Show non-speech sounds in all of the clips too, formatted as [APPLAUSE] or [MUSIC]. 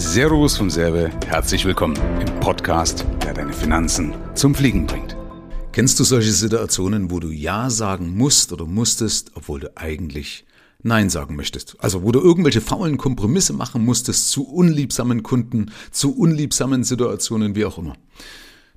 Servus vom Serve, herzlich willkommen im Podcast, der deine Finanzen zum Fliegen bringt. Kennst du solche Situationen, wo du Ja sagen musst oder musstest, obwohl du eigentlich Nein sagen möchtest? Also wo du irgendwelche faulen Kompromisse machen musstest zu unliebsamen Kunden, zu unliebsamen Situationen, wie auch immer.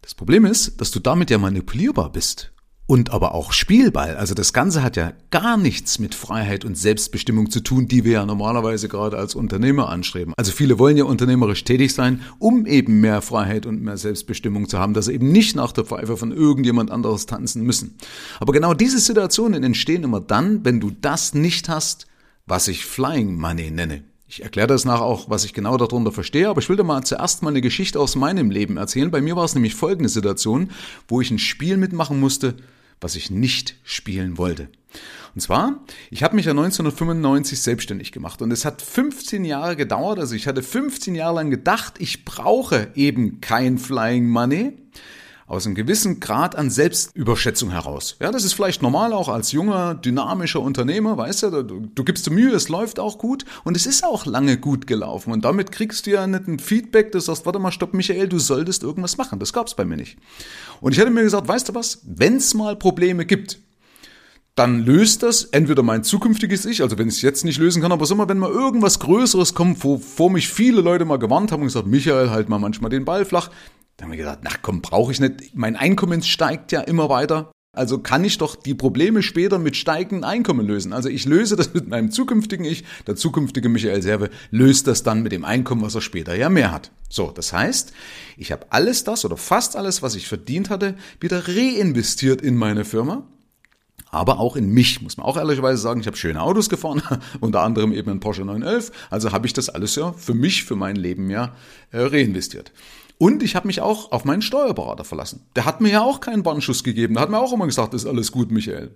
Das Problem ist, dass du damit ja manipulierbar bist und aber auch Spielball. Also das Ganze hat ja gar nichts mit Freiheit und Selbstbestimmung zu tun, die wir ja normalerweise gerade als Unternehmer anstreben. Also viele wollen ja unternehmerisch tätig sein, um eben mehr Freiheit und mehr Selbstbestimmung zu haben, dass sie eben nicht nach der Pfeife von irgendjemand anderes tanzen müssen. Aber genau diese Situationen entstehen immer dann, wenn du das nicht hast, was ich Flying Money nenne. Ich erkläre das nachher auch, was ich genau darunter verstehe, aber ich will dir mal zuerst mal eine Geschichte aus meinem Leben erzählen. Bei mir war es nämlich folgende Situation, wo ich ein Spiel mitmachen musste, was ich nicht spielen wollte. Und zwar, ich habe mich ja 1995 selbstständig gemacht und es hat 15 Jahre gedauert, also ich hatte 15 Jahre lang gedacht, ich brauche eben kein Flying Money, aus einem gewissen Grad an Selbstüberschätzung heraus. Ja, das ist vielleicht normal auch als junger, dynamischer Unternehmer, weißt du, du, du gibst dir Mühe, es läuft auch gut und es ist auch lange gut gelaufen und damit kriegst du ja nicht ein Feedback, das sagst, warte mal, stopp, Michael, du solltest irgendwas machen. Das gab's bei mir nicht. Und ich hätte mir gesagt, weißt du was, wenn's mal Probleme gibt, dann löst das entweder mein zukünftiges Ich, also wenn ich es jetzt nicht lösen kann, aber sag mal, wenn mal irgendwas Größeres kommt, wovor mich viele Leute mal gewarnt haben und gesagt, Michael, halt mal manchmal den Ball flach, dann haben wir gesagt, na komm, brauche ich nicht. Mein Einkommen steigt ja immer weiter. Also kann ich doch die Probleme später mit steigenden Einkommen lösen. Also ich löse das [LAUGHS] mit meinem zukünftigen Ich, der zukünftige Michael Serve löst das dann mit dem Einkommen, was er später ja mehr hat. So, das heißt, ich habe alles das oder fast alles, was ich verdient hatte, wieder reinvestiert in meine Firma aber auch in mich, muss man auch ehrlicherweise sagen. Ich habe schöne Autos gefahren, [LAUGHS] unter anderem eben ein Porsche 911. Also habe ich das alles ja für mich, für mein Leben ja äh, reinvestiert. Und ich habe mich auch auf meinen Steuerberater verlassen. Der hat mir ja auch keinen Warnschuss gegeben. Der hat mir auch immer gesagt, ist alles gut, Michael.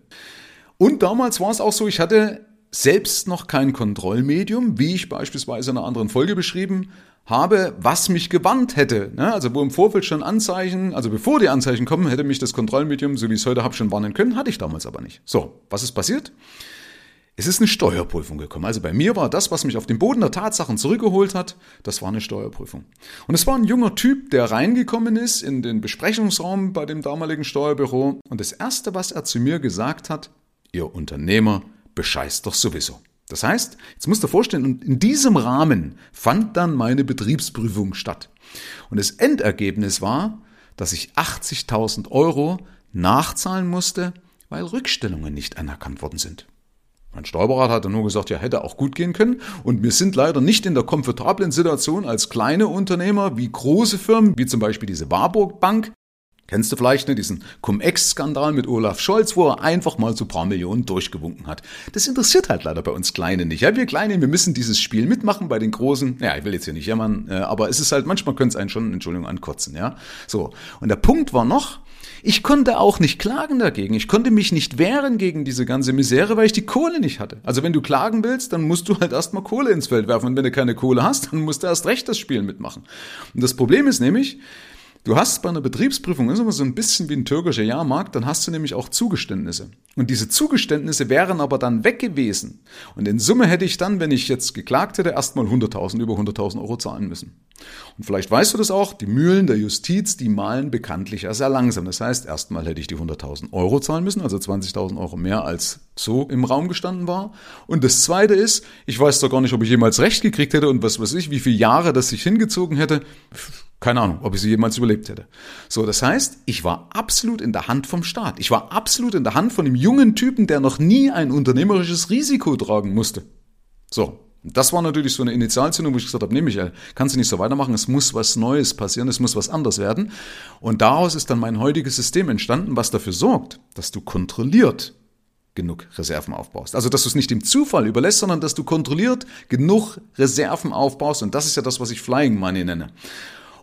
Und damals war es auch so, ich hatte selbst noch kein Kontrollmedium, wie ich beispielsweise in einer anderen Folge beschrieben habe, was mich gewarnt hätte. Ne? Also wo im Vorfeld schon Anzeichen, also bevor die Anzeichen kommen, hätte mich das Kontrollmedium, so wie ich es heute habe, schon warnen können, hatte ich damals aber nicht. So, was ist passiert? Es ist eine Steuerprüfung gekommen. Also bei mir war das, was mich auf den Boden der Tatsachen zurückgeholt hat, das war eine Steuerprüfung. Und es war ein junger Typ, der reingekommen ist in den Besprechungsraum bei dem damaligen Steuerbüro. Und das Erste, was er zu mir gesagt hat, Ihr Unternehmer bescheißt doch sowieso. Das heißt, jetzt musst du dir vorstellen, in diesem Rahmen fand dann meine Betriebsprüfung statt. Und das Endergebnis war, dass ich 80.000 Euro nachzahlen musste, weil Rückstellungen nicht anerkannt worden sind. Mein Steuerberater hat dann nur gesagt, ja, hätte auch gut gehen können. Und wir sind leider nicht in der komfortablen Situation als kleine Unternehmer wie große Firmen, wie zum Beispiel diese Warburg Bank. Kennst du vielleicht ne, diesen Cum-Ex-Skandal mit Olaf Scholz, wo er einfach mal so ein paar Millionen durchgewunken hat. Das interessiert halt leider bei uns Kleinen nicht. Ja, wir Kleinen, wir müssen dieses Spiel mitmachen bei den Großen. Ja, ich will jetzt hier nicht jammern, äh, aber es ist halt, manchmal könnte es einen schon, Entschuldigung, ankotzen, ja. So. Und der Punkt war noch, ich konnte auch nicht klagen dagegen. Ich konnte mich nicht wehren gegen diese ganze Misere, weil ich die Kohle nicht hatte. Also wenn du klagen willst, dann musst du halt erstmal Kohle ins Feld werfen. Und wenn du keine Kohle hast, dann musst du erst recht das Spiel mitmachen. Und das Problem ist nämlich, Du hast bei einer Betriebsprüfung, ist immer so ein bisschen wie ein türkischer Jahrmarkt, dann hast du nämlich auch Zugeständnisse. Und diese Zugeständnisse wären aber dann weg gewesen. Und in Summe hätte ich dann, wenn ich jetzt geklagt hätte, erstmal 100.000, über 100.000 Euro zahlen müssen. Und vielleicht weißt du das auch, die Mühlen der Justiz, die malen bekanntlich ja sehr langsam. Das heißt, erstmal hätte ich die 100.000 Euro zahlen müssen, also 20.000 Euro mehr als so im Raum gestanden war. Und das zweite ist, ich weiß doch gar nicht, ob ich jemals Recht gekriegt hätte und was weiß ich, wie viele Jahre das sich hingezogen hätte keine Ahnung, ob ich sie jemals überlebt hätte. So, das heißt, ich war absolut in der Hand vom Staat. Ich war absolut in der Hand von einem jungen Typen, der noch nie ein unternehmerisches Risiko tragen musste. So, das war natürlich so eine Initialzündung, wo ich gesagt habe, nee, Michael, kannst du nicht so weitermachen, es muss was Neues passieren, es muss was anderes werden. Und daraus ist dann mein heutiges System entstanden, was dafür sorgt, dass du kontrolliert genug Reserven aufbaust. Also, dass du es nicht dem Zufall überlässt, sondern dass du kontrolliert genug Reserven aufbaust. Und das ist ja das, was ich Flying Money nenne.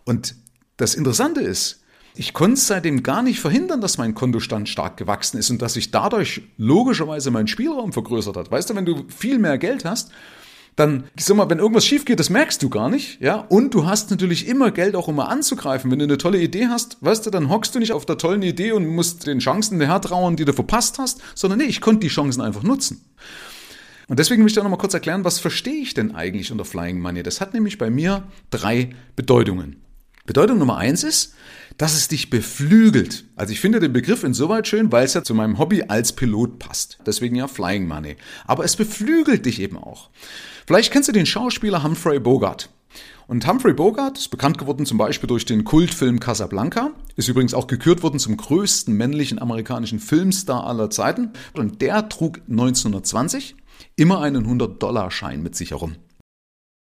Und das Interessante ist, ich konnte seitdem gar nicht verhindern, dass mein Kontostand stark gewachsen ist und dass sich dadurch logischerweise mein Spielraum vergrößert hat. Weißt du, wenn du viel mehr Geld hast, dann, ich sag mal, wenn irgendwas schief geht, das merkst du gar nicht, ja. Und du hast natürlich immer Geld auch, mal anzugreifen. Wenn du eine tolle Idee hast, weißt du, dann hockst du nicht auf der tollen Idee und musst den Chancen hinterher trauern, die du verpasst hast, sondern nee, ich konnte die Chancen einfach nutzen. Und deswegen möchte ich auch noch mal kurz erklären, was verstehe ich denn eigentlich unter Flying Money? Das hat nämlich bei mir drei Bedeutungen. Bedeutung Nummer eins ist, dass es dich beflügelt. Also ich finde den Begriff insoweit schön, weil es ja zu meinem Hobby als Pilot passt. Deswegen ja Flying Money. Aber es beflügelt dich eben auch. Vielleicht kennst du den Schauspieler Humphrey Bogart. Und Humphrey Bogart ist bekannt geworden zum Beispiel durch den Kultfilm Casablanca, ist übrigens auch gekürt worden zum größten männlichen amerikanischen Filmstar aller Zeiten. Und der trug 1920 immer einen 100-Dollar-Schein mit sich herum.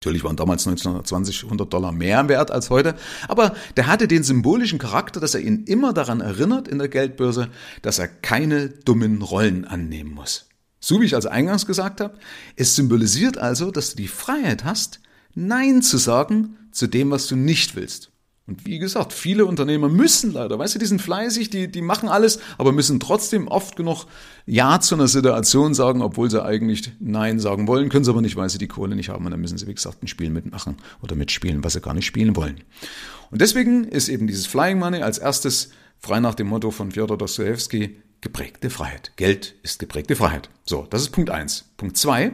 Natürlich waren damals 1920 100 Dollar mehr wert als heute, aber der hatte den symbolischen Charakter, dass er ihn immer daran erinnert in der Geldbörse, dass er keine dummen Rollen annehmen muss. So wie ich also eingangs gesagt habe, es symbolisiert also, dass du die Freiheit hast, Nein zu sagen zu dem, was du nicht willst. Und wie gesagt, viele Unternehmer müssen leider, weißt du, die sind fleißig, die, die machen alles, aber müssen trotzdem oft genug Ja zu einer Situation sagen, obwohl sie eigentlich Nein sagen wollen, können sie aber nicht, weil sie die Kohle nicht haben. Und dann müssen sie, wie gesagt, ein Spiel mitmachen oder mitspielen, was sie gar nicht spielen wollen. Und deswegen ist eben dieses Flying Money als erstes, frei nach dem Motto von Fyodor Dostoevsky, geprägte Freiheit. Geld ist geprägte Freiheit. So, das ist Punkt eins. Punkt zwei,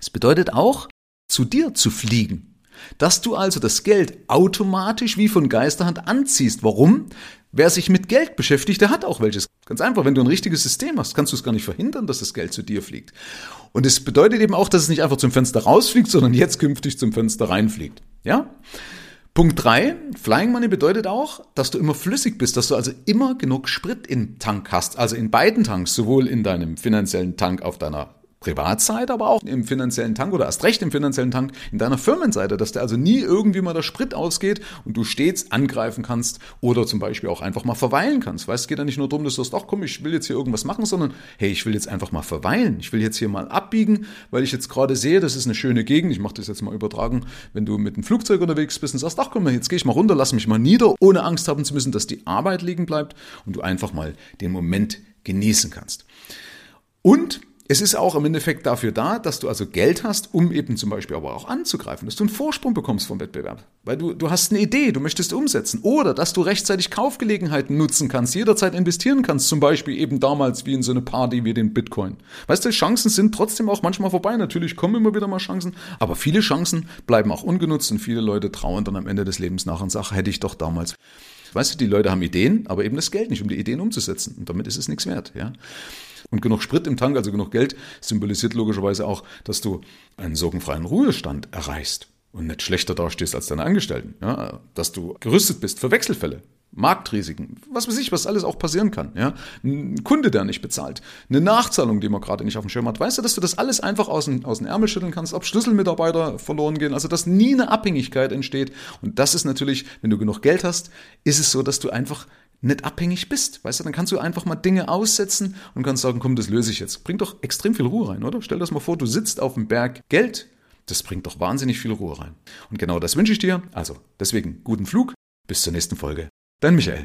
es bedeutet auch, zu dir zu fliegen. Dass du also das Geld automatisch wie von Geisterhand anziehst. Warum? Wer sich mit Geld beschäftigt, der hat auch welches. Ganz einfach, wenn du ein richtiges System hast, kannst du es gar nicht verhindern, dass das Geld zu dir fliegt. Und es bedeutet eben auch, dass es nicht einfach zum Fenster rausfliegt, sondern jetzt künftig zum Fenster reinfliegt. Ja? Punkt drei: Flying Money bedeutet auch, dass du immer flüssig bist, dass du also immer genug Sprit im Tank hast, also in beiden Tanks, sowohl in deinem finanziellen Tank auf deiner Privatseite, aber auch im finanziellen Tank oder erst recht im finanziellen Tank in deiner Firmenseite, dass der also nie irgendwie mal der Sprit ausgeht und du stets angreifen kannst oder zum Beispiel auch einfach mal verweilen kannst. Weißt, es geht ja nicht nur darum, dass du sagst, ach komm, ich will jetzt hier irgendwas machen, sondern hey, ich will jetzt einfach mal verweilen. Ich will jetzt hier mal abbiegen, weil ich jetzt gerade sehe, das ist eine schöne Gegend. Ich mache das jetzt mal übertragen, wenn du mit dem Flugzeug unterwegs bist und sagst, ach komm, jetzt gehe ich mal runter, lass mich mal nieder, ohne Angst haben zu müssen, dass die Arbeit liegen bleibt und du einfach mal den Moment genießen kannst. Und es ist auch im Endeffekt dafür da, dass du also Geld hast, um eben zum Beispiel aber auch anzugreifen, dass du einen Vorsprung bekommst vom Wettbewerb. Weil du, du hast eine Idee, du möchtest umsetzen. Oder dass du rechtzeitig Kaufgelegenheiten nutzen kannst, jederzeit investieren kannst, zum Beispiel eben damals wie in so eine Party wie den Bitcoin. Weißt du, Chancen sind trotzdem auch manchmal vorbei. Natürlich kommen immer wieder mal Chancen, aber viele Chancen bleiben auch ungenutzt und viele Leute trauern dann am Ende des Lebens nach und sagen, hätte ich doch damals. Weißt du, die Leute haben Ideen, aber eben das Geld nicht, um die Ideen umzusetzen. Und damit ist es nichts wert, ja. Und genug Sprit im Tank, also genug Geld, symbolisiert logischerweise auch, dass du einen sorgenfreien Ruhestand erreichst und nicht schlechter dastehst als deine Angestellten. Ja? Dass du gerüstet bist für Wechselfälle. Marktrisiken, was weiß ich, was alles auch passieren kann. Ja? Ein Kunde, der nicht bezahlt, eine Nachzahlung, die man gerade nicht auf dem Schirm hat. Weißt du, dass du das alles einfach aus dem, aus dem Ärmel schütteln kannst, ob Schlüsselmitarbeiter verloren gehen, also dass nie eine Abhängigkeit entsteht. Und das ist natürlich, wenn du genug Geld hast, ist es so, dass du einfach nicht abhängig bist. Weißt du, dann kannst du einfach mal Dinge aussetzen und kannst sagen, komm, das löse ich jetzt. Bringt doch extrem viel Ruhe rein, oder? Stell dir das mal vor, du sitzt auf dem Berg Geld. Das bringt doch wahnsinnig viel Ruhe rein. Und genau das wünsche ich dir. Also, deswegen guten Flug. Bis zur nächsten Folge. Dein Michael.